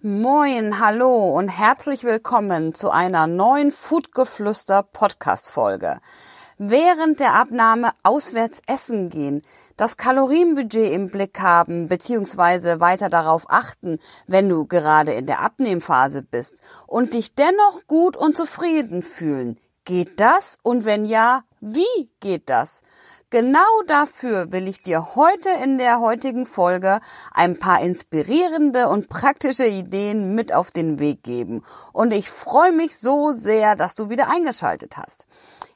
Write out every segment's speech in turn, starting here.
Moin, hallo und herzlich willkommen zu einer neuen Foodgeflüster Podcast Folge. Während der Abnahme auswärts essen gehen, das Kalorienbudget im Blick haben bzw. weiter darauf achten, wenn du gerade in der Abnehmphase bist und dich dennoch gut und zufrieden fühlen. Geht das? Und wenn ja, wie geht das? Genau dafür will ich dir heute in der heutigen Folge ein paar inspirierende und praktische Ideen mit auf den Weg geben. Und ich freue mich so sehr, dass du wieder eingeschaltet hast.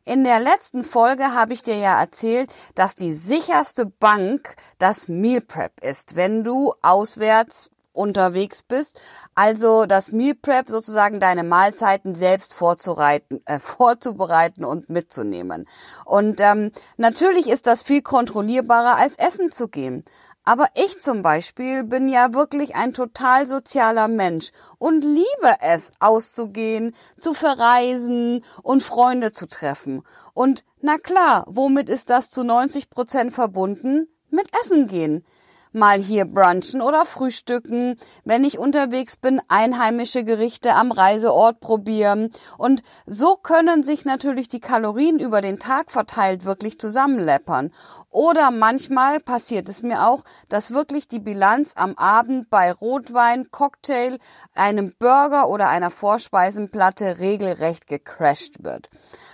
In der letzten Folge habe ich dir ja erzählt, dass die sicherste Bank das Meal Prep ist, wenn du auswärts unterwegs bist. Also das Meal Prep sozusagen deine Mahlzeiten selbst vorzureiten, äh, vorzubereiten und mitzunehmen. Und ähm, natürlich ist das viel kontrollierbarer als Essen zu gehen. Aber ich zum Beispiel bin ja wirklich ein total sozialer Mensch und liebe es, auszugehen, zu verreisen und Freunde zu treffen. Und na klar, womit ist das zu 90 Prozent verbunden? Mit Essen gehen mal hier brunchen oder frühstücken, wenn ich unterwegs bin, einheimische Gerichte am Reiseort probieren. Und so können sich natürlich die Kalorien über den Tag verteilt wirklich zusammenleppern. Oder manchmal passiert es mir auch, dass wirklich die Bilanz am Abend bei Rotwein, Cocktail, einem Burger oder einer Vorspeisenplatte regelrecht gecrashed wird.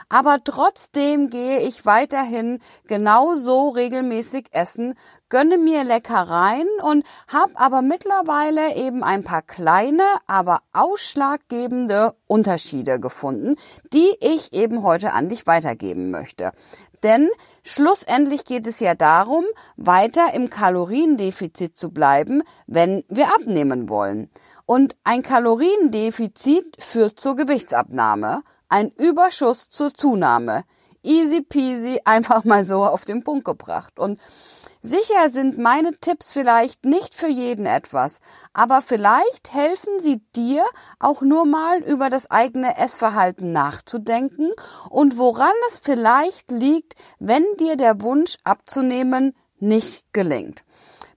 Aber trotzdem gehe ich weiterhin genauso regelmäßig essen, gönne mir Leckereien und habe aber mittlerweile eben ein paar kleine, aber ausschlaggebende Unterschiede gefunden, die ich eben heute an dich weitergeben möchte. Denn schlussendlich geht es ja darum, weiter im Kaloriendefizit zu bleiben, wenn wir abnehmen wollen. Und ein Kaloriendefizit führt zur Gewichtsabnahme ein Überschuss zur Zunahme. Easy peasy, einfach mal so auf den Punkt gebracht. Und sicher sind meine Tipps vielleicht nicht für jeden etwas, aber vielleicht helfen sie dir auch nur mal über das eigene Essverhalten nachzudenken und woran es vielleicht liegt, wenn dir der Wunsch abzunehmen nicht gelingt.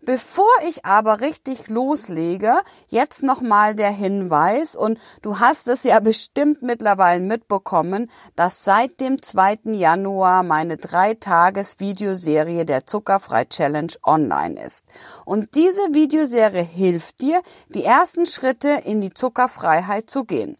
Bevor ich aber richtig loslege, jetzt nochmal der Hinweis und du hast es ja bestimmt mittlerweile mitbekommen, dass seit dem 2. Januar meine drei Tages Videoserie der Zuckerfrei Challenge online ist. Und diese Videoserie hilft dir, die ersten Schritte in die Zuckerfreiheit zu gehen.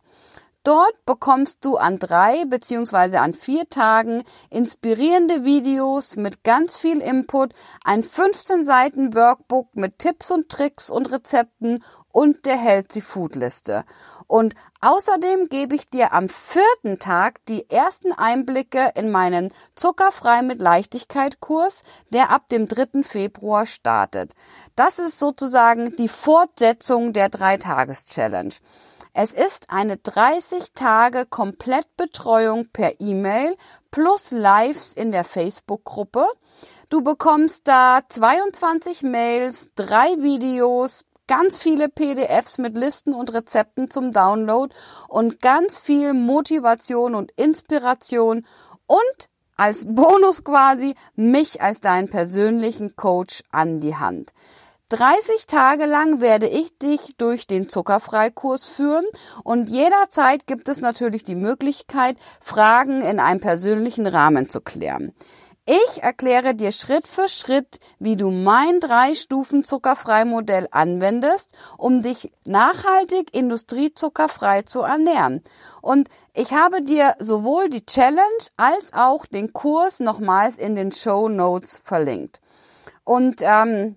Dort bekommst du an drei beziehungsweise an vier Tagen inspirierende Videos mit ganz viel Input, ein 15 Seiten Workbook mit Tipps und Tricks und Rezepten und der Healthy Food Liste. Und außerdem gebe ich dir am vierten Tag die ersten Einblicke in meinen Zuckerfrei mit Leichtigkeit Kurs, der ab dem 3. Februar startet. Das ist sozusagen die Fortsetzung der Dreitages-Challenge. Es ist eine 30 Tage Komplettbetreuung per E-Mail plus Lives in der Facebook-Gruppe. Du bekommst da 22 Mails, drei Videos, ganz viele PDFs mit Listen und Rezepten zum Download und ganz viel Motivation und Inspiration und als Bonus quasi mich als deinen persönlichen Coach an die Hand. 30 Tage lang werde ich dich durch den Zuckerfreikurs führen und jederzeit gibt es natürlich die Möglichkeit, Fragen in einem persönlichen Rahmen zu klären. Ich erkläre dir Schritt für Schritt, wie du mein drei Stufen Zuckerfrei-Modell anwendest, um dich nachhaltig industriezuckerfrei zu ernähren. Und ich habe dir sowohl die Challenge als auch den Kurs nochmals in den Show Notes verlinkt. Und ähm,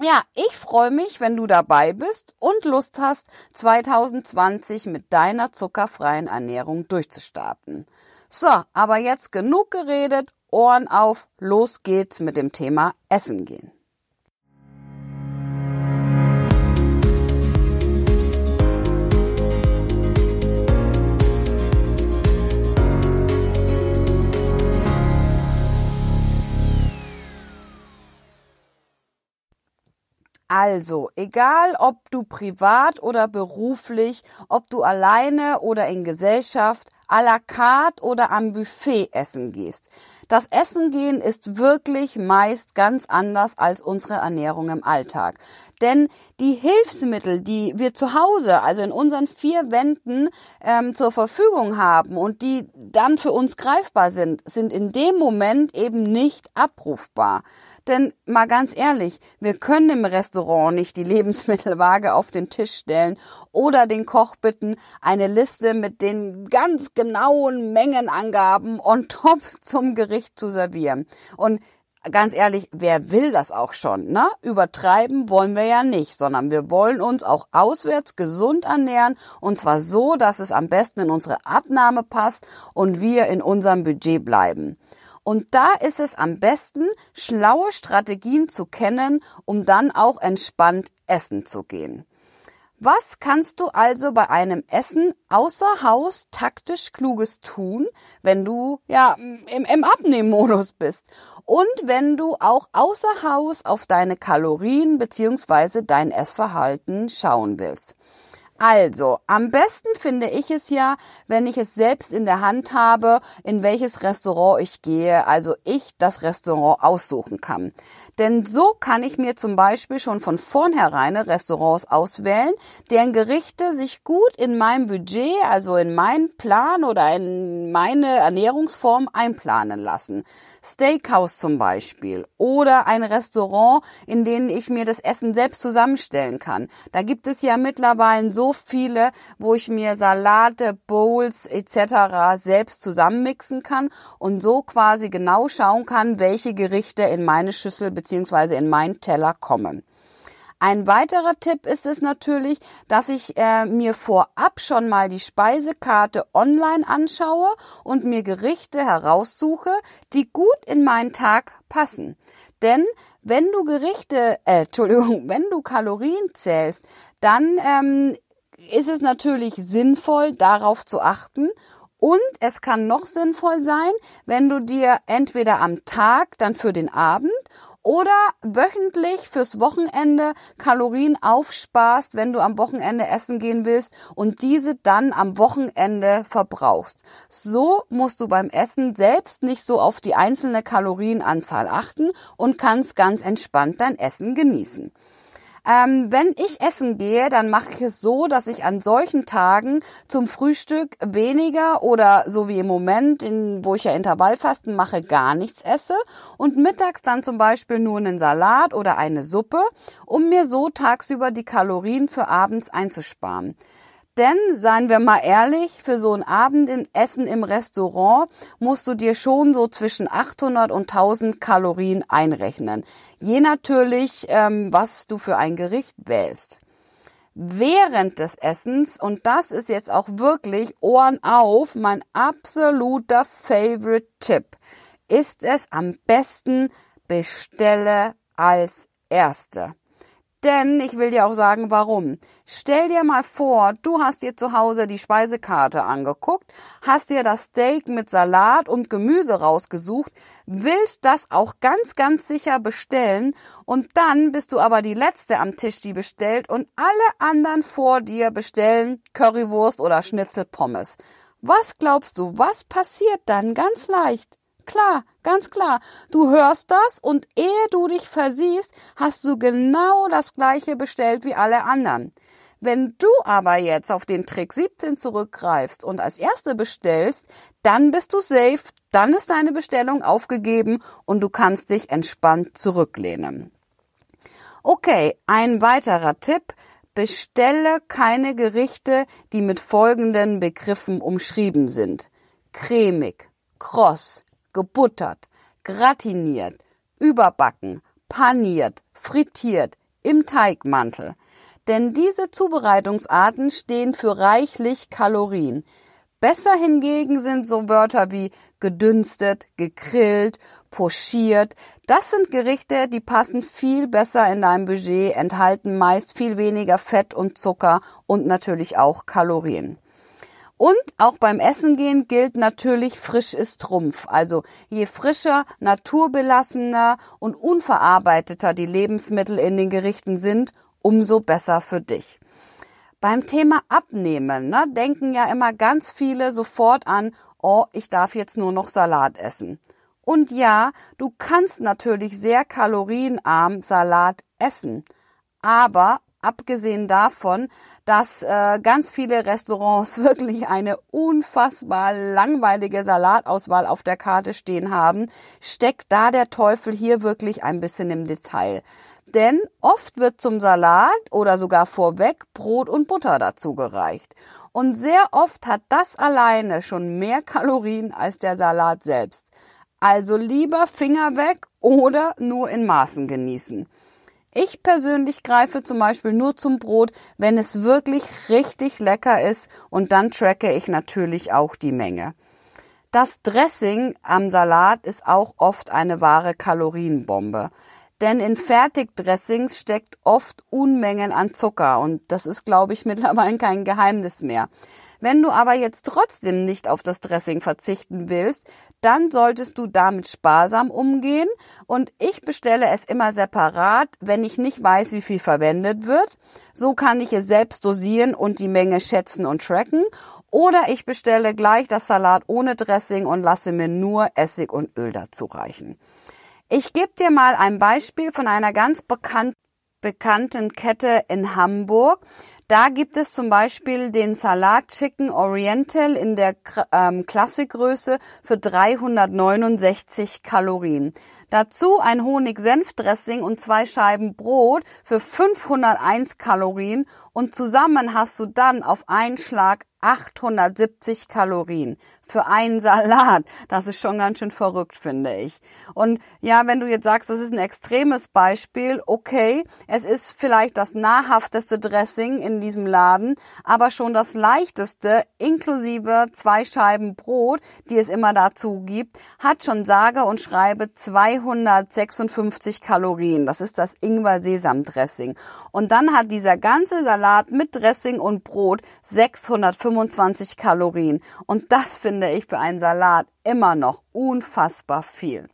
ja, ich freue mich, wenn du dabei bist und Lust hast, 2020 mit deiner zuckerfreien Ernährung durchzustarten. So, aber jetzt genug geredet, Ohren auf, los geht's mit dem Thema Essen gehen. Also, egal ob du privat oder beruflich, ob du alleine oder in Gesellschaft, à la carte oder am Buffet essen gehst. Das Essen gehen ist wirklich meist ganz anders als unsere Ernährung im Alltag. Denn die Hilfsmittel, die wir zu Hause, also in unseren vier Wänden ähm, zur Verfügung haben und die dann für uns greifbar sind, sind in dem Moment eben nicht abrufbar. Denn mal ganz ehrlich, wir können im Restaurant nicht die Lebensmittelwaage auf den Tisch stellen oder den Koch bitten, eine Liste mit den ganz genauen Mengenangaben on top zum Gericht zu servieren. Und ganz ehrlich, wer will das auch schon, ne? Übertreiben wollen wir ja nicht, sondern wir wollen uns auch auswärts gesund ernähren und zwar so, dass es am besten in unsere Abnahme passt und wir in unserem Budget bleiben. Und da ist es am besten, schlaue Strategien zu kennen, um dann auch entspannt essen zu gehen. Was kannst du also bei einem Essen außer Haus taktisch Kluges tun, wenn du ja im, im Abnehmmodus bist und wenn du auch außer Haus auf deine Kalorien bzw. dein Essverhalten schauen willst? Also, am besten finde ich es ja, wenn ich es selbst in der Hand habe, in welches Restaurant ich gehe, also ich das Restaurant aussuchen kann. Denn so kann ich mir zum Beispiel schon von vornherein Restaurants auswählen, deren Gerichte sich gut in mein Budget, also in meinen Plan oder in meine Ernährungsform einplanen lassen. Steakhouse zum Beispiel oder ein Restaurant, in dem ich mir das Essen selbst zusammenstellen kann. Da gibt es ja mittlerweile so viele, wo ich mir Salate, Bowls etc. selbst zusammenmixen kann und so quasi genau schauen kann, welche Gerichte in meine Schüssel bzw. in meinen Teller kommen. Ein weiterer Tipp ist es natürlich, dass ich äh, mir vorab schon mal die Speisekarte online anschaue und mir Gerichte heraussuche, die gut in meinen Tag passen. Denn wenn du Gerichte, äh, Entschuldigung, wenn du Kalorien zählst, dann ähm, ist es natürlich sinnvoll, darauf zu achten und es kann noch sinnvoll sein, wenn du dir entweder am Tag dann für den Abend oder wöchentlich fürs Wochenende Kalorien aufsparst, wenn du am Wochenende essen gehen willst und diese dann am Wochenende verbrauchst. So musst du beim Essen selbst nicht so auf die einzelne Kalorienanzahl achten und kannst ganz entspannt dein Essen genießen. Ähm, wenn ich essen gehe, dann mache ich es so, dass ich an solchen Tagen zum Frühstück weniger oder so wie im Moment, in, wo ich ja Intervallfasten mache, gar nichts esse und mittags dann zum Beispiel nur einen Salat oder eine Suppe, um mir so tagsüber die Kalorien für abends einzusparen. Denn, seien wir mal ehrlich, für so ein Abendessen im Restaurant musst du dir schon so zwischen 800 und 1000 Kalorien einrechnen. Je natürlich, ähm, was du für ein Gericht wählst. Während des Essens, und das ist jetzt auch wirklich Ohren auf, mein absoluter Favorite Tipp, ist es am besten, bestelle als Erste. Denn ich will dir auch sagen, warum. Stell dir mal vor, du hast dir zu Hause die Speisekarte angeguckt, hast dir das Steak mit Salat und Gemüse rausgesucht, willst das auch ganz, ganz sicher bestellen und dann bist du aber die Letzte am Tisch, die bestellt und alle anderen vor dir bestellen Currywurst oder Schnitzelpommes. Was glaubst du, was passiert dann ganz leicht? Klar, ganz klar. Du hörst das und ehe du dich versiehst, hast du genau das gleiche bestellt wie alle anderen. Wenn du aber jetzt auf den Trick 17 zurückgreifst und als Erste bestellst, dann bist du safe, dann ist deine Bestellung aufgegeben und du kannst dich entspannt zurücklehnen. Okay, ein weiterer Tipp. Bestelle keine Gerichte, die mit folgenden Begriffen umschrieben sind. Cremig, kross, gebuttert, gratiniert, überbacken, paniert, frittiert, im Teigmantel. Denn diese Zubereitungsarten stehen für reichlich Kalorien. Besser hingegen sind so Wörter wie gedünstet, gegrillt, pochiert. Das sind Gerichte, die passen viel besser in dein Budget, enthalten meist viel weniger Fett und Zucker und natürlich auch Kalorien. Und auch beim Essen gehen gilt natürlich, frisch ist Trumpf. Also je frischer, naturbelassener und unverarbeiteter die Lebensmittel in den Gerichten sind, umso besser für dich. Beim Thema Abnehmen ne, denken ja immer ganz viele sofort an, oh, ich darf jetzt nur noch Salat essen. Und ja, du kannst natürlich sehr kalorienarm Salat essen. Aber abgesehen davon, dass äh, ganz viele Restaurants wirklich eine unfassbar langweilige Salatauswahl auf der Karte stehen haben, steckt da der Teufel hier wirklich ein bisschen im Detail. Denn oft wird zum Salat oder sogar vorweg Brot und Butter dazu gereicht. Und sehr oft hat das alleine schon mehr Kalorien als der Salat selbst. Also lieber Finger weg oder nur in Maßen genießen. Ich persönlich greife zum Beispiel nur zum Brot, wenn es wirklich richtig lecker ist und dann tracke ich natürlich auch die Menge. Das Dressing am Salat ist auch oft eine wahre Kalorienbombe. Denn in Fertigdressings steckt oft Unmengen an Zucker und das ist, glaube ich, mittlerweile kein Geheimnis mehr. Wenn du aber jetzt trotzdem nicht auf das Dressing verzichten willst, dann solltest du damit sparsam umgehen und ich bestelle es immer separat, wenn ich nicht weiß, wie viel verwendet wird. So kann ich es selbst dosieren und die Menge schätzen und tracken. Oder ich bestelle gleich das Salat ohne Dressing und lasse mir nur Essig und Öl dazu reichen. Ich gebe dir mal ein Beispiel von einer ganz bekannt, bekannten Kette in Hamburg. Da gibt es zum Beispiel den Salat Chicken Oriental in der ähm, Klassikgröße für 369 Kalorien. Dazu ein Honig-Senf-Dressing und zwei Scheiben Brot für 501 Kalorien und zusammen hast du dann auf einen Schlag 870 Kalorien für einen Salat. Das ist schon ganz schön verrückt, finde ich. Und ja, wenn du jetzt sagst, das ist ein extremes Beispiel, okay, es ist vielleicht das nahrhafteste Dressing in diesem Laden, aber schon das leichteste, inklusive zwei Scheiben Brot, die es immer dazu gibt, hat schon sage und schreibe 256 Kalorien. Das ist das Ingwer-Sesam-Dressing. Und dann hat dieser ganze Salat mit Dressing und Brot 625 Kalorien. Und das finde finde ich für einen Salat immer noch unfassbar viel.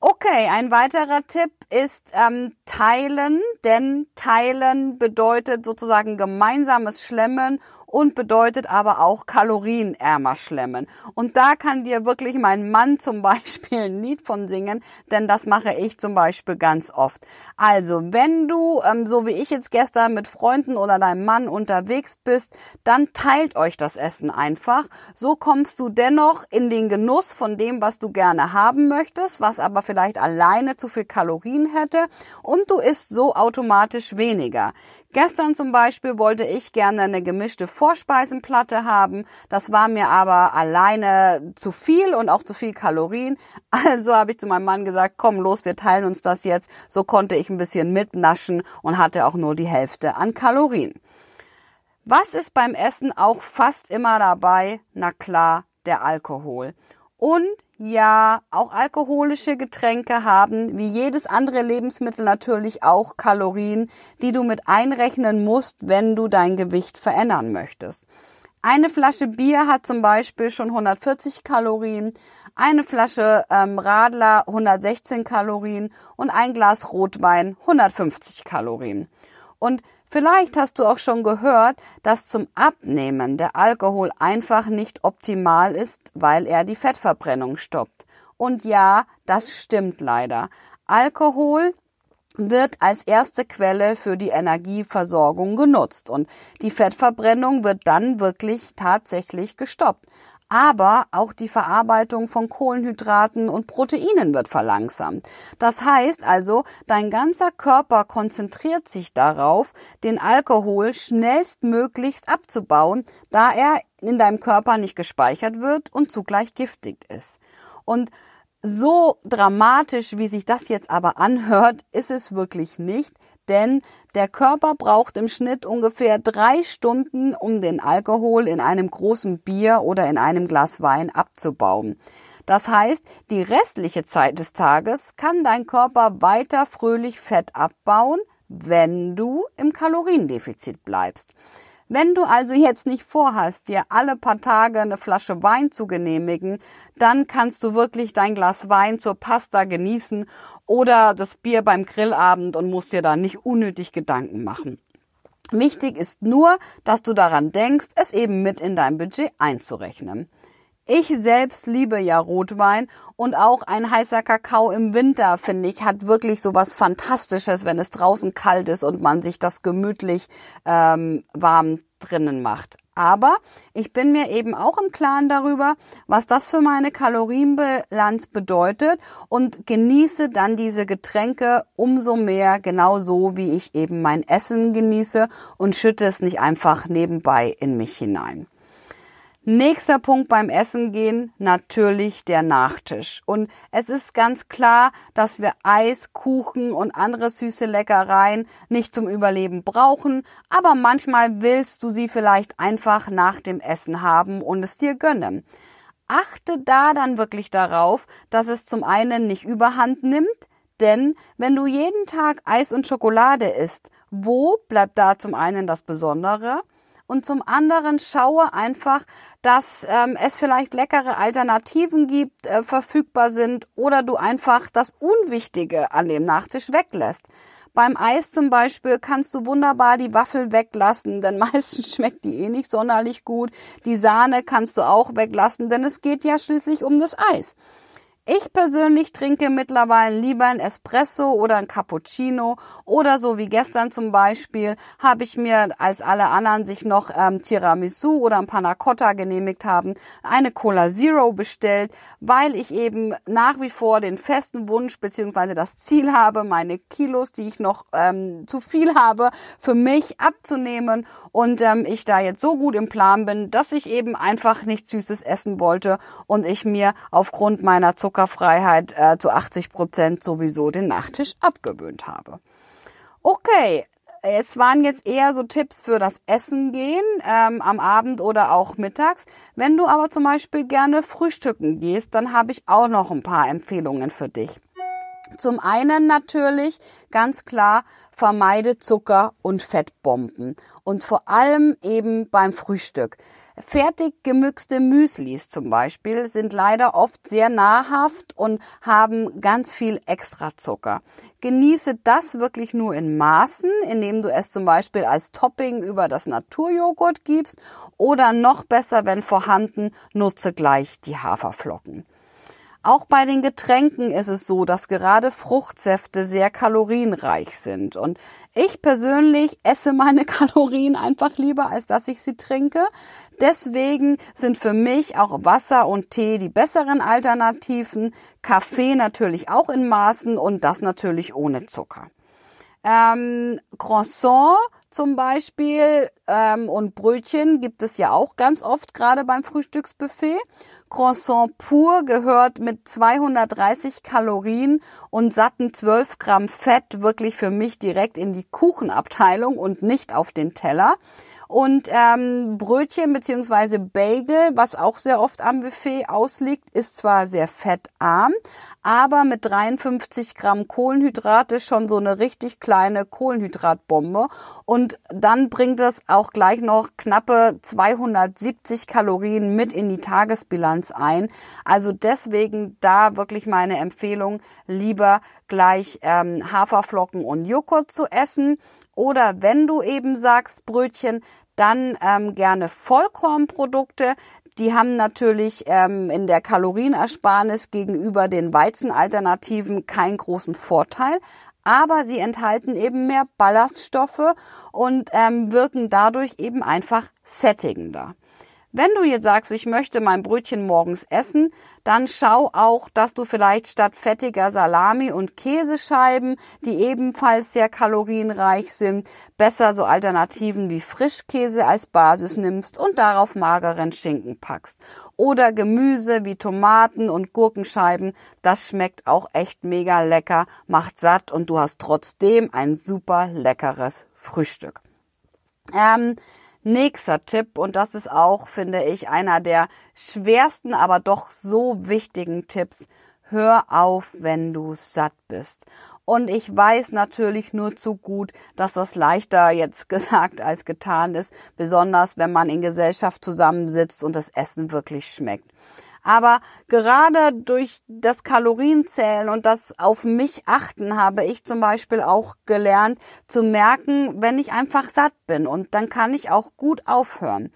Okay, ein weiterer Tipp ist ähm, Teilen, denn Teilen bedeutet sozusagen gemeinsames Schlemmen und bedeutet aber auch kalorienärmer schlemmen. Und da kann dir wirklich mein Mann zum Beispiel ein Lied von singen, denn das mache ich zum Beispiel ganz oft. Also, wenn du, ähm, so wie ich jetzt gestern mit Freunden oder deinem Mann unterwegs bist, dann teilt euch das Essen einfach. So kommst du dennoch in den Genuss von dem, was du gerne haben möchtest, was aber vielleicht alleine zu viel Kalorien hätte und du isst so automatisch weniger. Gestern zum Beispiel wollte ich gerne eine gemischte Vorspeisenplatte haben. Das war mir aber alleine zu viel und auch zu viel Kalorien. Also habe ich zu meinem Mann gesagt, komm los, wir teilen uns das jetzt. So konnte ich ein bisschen mitnaschen und hatte auch nur die Hälfte an Kalorien. Was ist beim Essen auch fast immer dabei? Na klar, der Alkohol. Und ja, auch alkoholische Getränke haben, wie jedes andere Lebensmittel natürlich auch Kalorien, die du mit einrechnen musst, wenn du dein Gewicht verändern möchtest. Eine Flasche Bier hat zum Beispiel schon 140 Kalorien, eine Flasche ähm, Radler 116 Kalorien und ein Glas Rotwein 150 Kalorien. Und Vielleicht hast du auch schon gehört, dass zum Abnehmen der Alkohol einfach nicht optimal ist, weil er die Fettverbrennung stoppt. Und ja, das stimmt leider. Alkohol wird als erste Quelle für die Energieversorgung genutzt und die Fettverbrennung wird dann wirklich tatsächlich gestoppt aber auch die Verarbeitung von Kohlenhydraten und Proteinen wird verlangsamt. Das heißt also, dein ganzer Körper konzentriert sich darauf, den Alkohol schnellstmöglichst abzubauen, da er in deinem Körper nicht gespeichert wird und zugleich giftig ist. Und so dramatisch, wie sich das jetzt aber anhört, ist es wirklich nicht, denn der Körper braucht im Schnitt ungefähr drei Stunden, um den Alkohol in einem großen Bier oder in einem Glas Wein abzubauen. Das heißt, die restliche Zeit des Tages kann dein Körper weiter fröhlich Fett abbauen, wenn du im Kaloriendefizit bleibst. Wenn du also jetzt nicht vorhast, dir alle paar Tage eine Flasche Wein zu genehmigen, dann kannst du wirklich dein Glas Wein zur Pasta genießen oder das Bier beim Grillabend und musst dir da nicht unnötig Gedanken machen. Wichtig ist nur, dass du daran denkst, es eben mit in dein Budget einzurechnen. Ich selbst liebe ja Rotwein und auch ein heißer Kakao im Winter, finde ich, hat wirklich so was Fantastisches, wenn es draußen kalt ist und man sich das gemütlich ähm, warm drinnen macht. Aber ich bin mir eben auch im Klaren darüber, was das für meine Kalorienbilanz bedeutet und genieße dann diese Getränke umso mehr, genauso wie ich eben mein Essen genieße und schütte es nicht einfach nebenbei in mich hinein. Nächster Punkt beim Essen gehen, natürlich der Nachtisch. Und es ist ganz klar, dass wir Eis, Kuchen und andere süße Leckereien nicht zum Überleben brauchen, aber manchmal willst du sie vielleicht einfach nach dem Essen haben und es dir gönnen. Achte da dann wirklich darauf, dass es zum einen nicht überhand nimmt, denn wenn du jeden Tag Eis und Schokolade isst, wo bleibt da zum einen das Besondere? Und zum anderen schaue einfach, dass ähm, es vielleicht leckere Alternativen gibt, äh, verfügbar sind oder du einfach das Unwichtige an dem Nachtisch weglässt. Beim Eis zum Beispiel kannst du wunderbar die Waffel weglassen, denn meistens schmeckt die eh nicht sonderlich gut. Die Sahne kannst du auch weglassen, denn es geht ja schließlich um das Eis. Ich persönlich trinke mittlerweile lieber ein Espresso oder ein Cappuccino oder so wie gestern zum Beispiel habe ich mir, als alle anderen sich noch ähm, Tiramisu oder ein Panna Cotta genehmigt haben, eine Cola Zero bestellt, weil ich eben nach wie vor den festen Wunsch beziehungsweise das Ziel habe, meine Kilos, die ich noch ähm, zu viel habe, für mich abzunehmen. Und ähm, ich da jetzt so gut im Plan bin, dass ich eben einfach nichts Süßes essen wollte und ich mir aufgrund meiner Zucker Zuckerfreiheit äh, zu 80 Prozent sowieso den Nachtisch abgewöhnt habe. Okay, es waren jetzt eher so Tipps für das Essen gehen ähm, am Abend oder auch mittags. Wenn du aber zum Beispiel gerne frühstücken gehst, dann habe ich auch noch ein paar Empfehlungen für dich. Zum einen natürlich ganz klar vermeide Zucker und Fettbomben und vor allem eben beim Frühstück. Fertig gemixte Müslis zum Beispiel sind leider oft sehr nahrhaft und haben ganz viel Extrazucker. Genieße das wirklich nur in Maßen, indem du es zum Beispiel als Topping über das Naturjoghurt gibst oder noch besser, wenn vorhanden, nutze gleich die Haferflocken. Auch bei den Getränken ist es so, dass gerade Fruchtsäfte sehr kalorienreich sind. Und ich persönlich esse meine Kalorien einfach lieber, als dass ich sie trinke. Deswegen sind für mich auch Wasser und Tee die besseren Alternativen. Kaffee natürlich auch in Maßen und das natürlich ohne Zucker. Ähm, Croissant zum Beispiel ähm, und Brötchen gibt es ja auch ganz oft gerade beim Frühstücksbuffet. Croissant pur gehört mit 230 Kalorien und satten 12 Gramm Fett wirklich für mich direkt in die Kuchenabteilung und nicht auf den Teller. Und ähm, Brötchen beziehungsweise Bagel, was auch sehr oft am Buffet ausliegt, ist zwar sehr fettarm, aber mit 53 Gramm Kohlenhydrate schon so eine richtig kleine Kohlenhydratbombe. Und dann bringt es auch gleich noch knappe 270 Kalorien mit in die Tagesbilanz ein. Also deswegen da wirklich meine Empfehlung, lieber gleich ähm, Haferflocken und Joghurt zu essen. Oder wenn du eben sagst Brötchen, dann ähm, gerne Vollkornprodukte. Die haben natürlich ähm, in der Kalorienersparnis gegenüber den Weizenalternativen keinen großen Vorteil, aber sie enthalten eben mehr Ballaststoffe und ähm, wirken dadurch eben einfach sättigender. Wenn du jetzt sagst, ich möchte mein Brötchen morgens essen, dann schau auch, dass du vielleicht statt fettiger Salami und Käsescheiben, die ebenfalls sehr kalorienreich sind, besser so Alternativen wie Frischkäse als Basis nimmst und darauf mageren Schinken packst. Oder Gemüse wie Tomaten und Gurkenscheiben, das schmeckt auch echt mega lecker, macht satt und du hast trotzdem ein super leckeres Frühstück. Ähm, Nächster Tipp, und das ist auch, finde ich, einer der schwersten, aber doch so wichtigen Tipps. Hör auf, wenn du satt bist. Und ich weiß natürlich nur zu gut, dass das leichter jetzt gesagt als getan ist, besonders wenn man in Gesellschaft zusammensitzt und das Essen wirklich schmeckt. Aber gerade durch das Kalorienzählen und das auf mich achten habe ich zum Beispiel auch gelernt zu merken, wenn ich einfach satt bin und dann kann ich auch gut aufhören.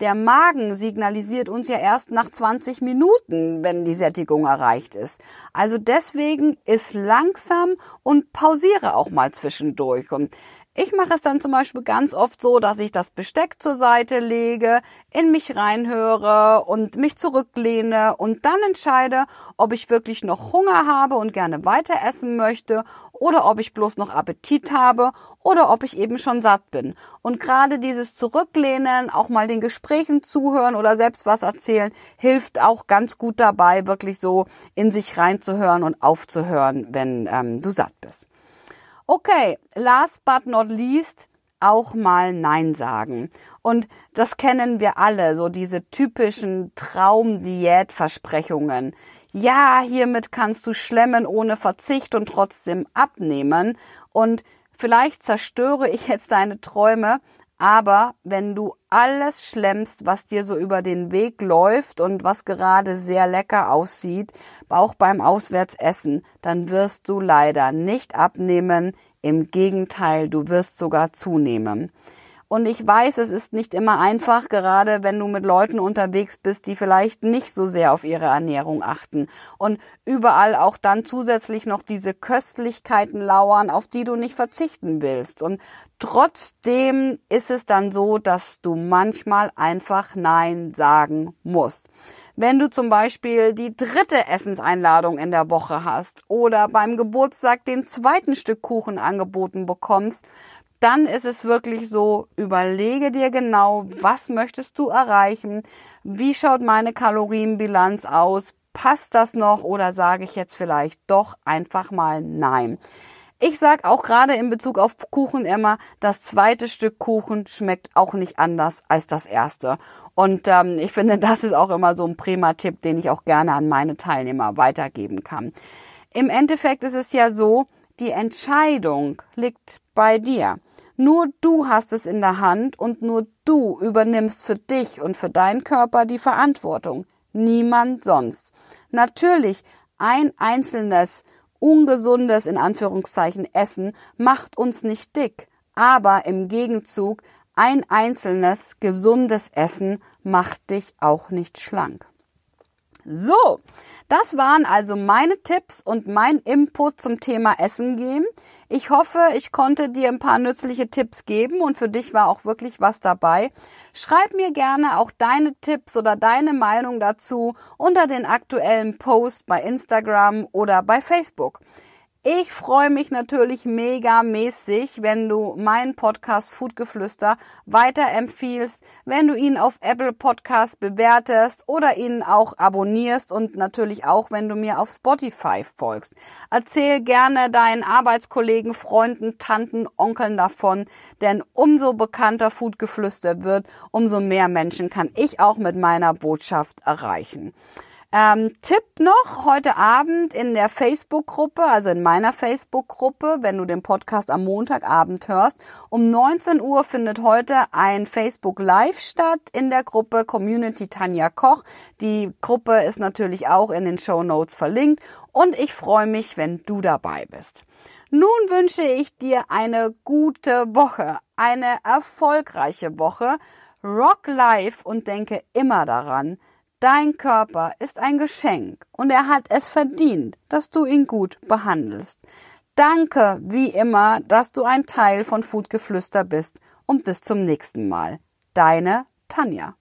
Der Magen signalisiert uns ja erst nach 20 Minuten, wenn die Sättigung erreicht ist. Also deswegen ist langsam und pausiere auch mal zwischendurch. Und ich mache es dann zum Beispiel ganz oft so, dass ich das Besteck zur Seite lege, in mich reinhöre und mich zurücklehne und dann entscheide, ob ich wirklich noch Hunger habe und gerne weiter essen möchte oder ob ich bloß noch Appetit habe oder ob ich eben schon satt bin. Und gerade dieses Zurücklehnen, auch mal den Gesprächen zuhören oder selbst was erzählen, hilft auch ganz gut dabei, wirklich so in sich reinzuhören und aufzuhören, wenn ähm, du satt bist. Okay, last but not least, auch mal Nein sagen. Und das kennen wir alle, so diese typischen Traumdiätversprechungen. Ja, hiermit kannst du schlemmen ohne Verzicht und trotzdem abnehmen. Und vielleicht zerstöre ich jetzt deine Träume, aber wenn du alles schlemmst, was dir so über den Weg läuft und was gerade sehr lecker aussieht, auch beim Auswärtsessen, dann wirst du leider nicht abnehmen. Im Gegenteil, du wirst sogar zunehmen. Und ich weiß, es ist nicht immer einfach, gerade wenn du mit Leuten unterwegs bist, die vielleicht nicht so sehr auf ihre Ernährung achten. Und überall auch dann zusätzlich noch diese Köstlichkeiten lauern, auf die du nicht verzichten willst. Und trotzdem ist es dann so, dass du manchmal einfach Nein sagen musst. Wenn du zum Beispiel die dritte Essenseinladung in der Woche hast oder beim Geburtstag den zweiten Stück Kuchen angeboten bekommst, dann ist es wirklich so, überlege dir genau, was möchtest du erreichen, wie schaut meine Kalorienbilanz aus, passt das noch oder sage ich jetzt vielleicht doch einfach mal nein. Ich sag auch gerade in Bezug auf Kuchen immer, das zweite Stück Kuchen schmeckt auch nicht anders als das erste. Und ähm, ich finde, das ist auch immer so ein prima Tipp, den ich auch gerne an meine Teilnehmer weitergeben kann. Im Endeffekt ist es ja so, die Entscheidung liegt bei dir. Nur du hast es in der Hand und nur du übernimmst für dich und für deinen Körper die Verantwortung. Niemand sonst. Natürlich, ein einzelnes, ungesundes, in Anführungszeichen, Essen macht uns nicht dick. Aber im Gegenzug, ein einzelnes, gesundes Essen macht dich auch nicht schlank. So, das waren also meine Tipps und mein Input zum Thema Essen gehen. Ich hoffe, ich konnte dir ein paar nützliche Tipps geben und für dich war auch wirklich was dabei. Schreib mir gerne auch deine Tipps oder deine Meinung dazu unter den aktuellen Post bei Instagram oder bei Facebook. Ich freue mich natürlich mega mäßig, wenn du meinen Podcast Foodgeflüster weiterempfiehlst, wenn du ihn auf Apple Podcast bewertest oder ihn auch abonnierst und natürlich auch, wenn du mir auf Spotify folgst. Erzähl gerne deinen Arbeitskollegen, Freunden, Tanten, Onkeln davon, denn umso bekannter Foodgeflüster wird, umso mehr Menschen kann ich auch mit meiner Botschaft erreichen. Ähm, Tipp noch, heute Abend in der Facebook-Gruppe, also in meiner Facebook-Gruppe, wenn du den Podcast am Montagabend hörst, um 19 Uhr findet heute ein Facebook Live statt in der Gruppe Community Tanja Koch. Die Gruppe ist natürlich auch in den Show Notes verlinkt und ich freue mich, wenn du dabei bist. Nun wünsche ich dir eine gute Woche, eine erfolgreiche Woche. Rock life und denke immer daran, Dein Körper ist ein Geschenk und er hat es verdient, dass du ihn gut behandelst. Danke, wie immer, dass du ein Teil von Foodgeflüster bist und bis zum nächsten Mal. Deine Tanja.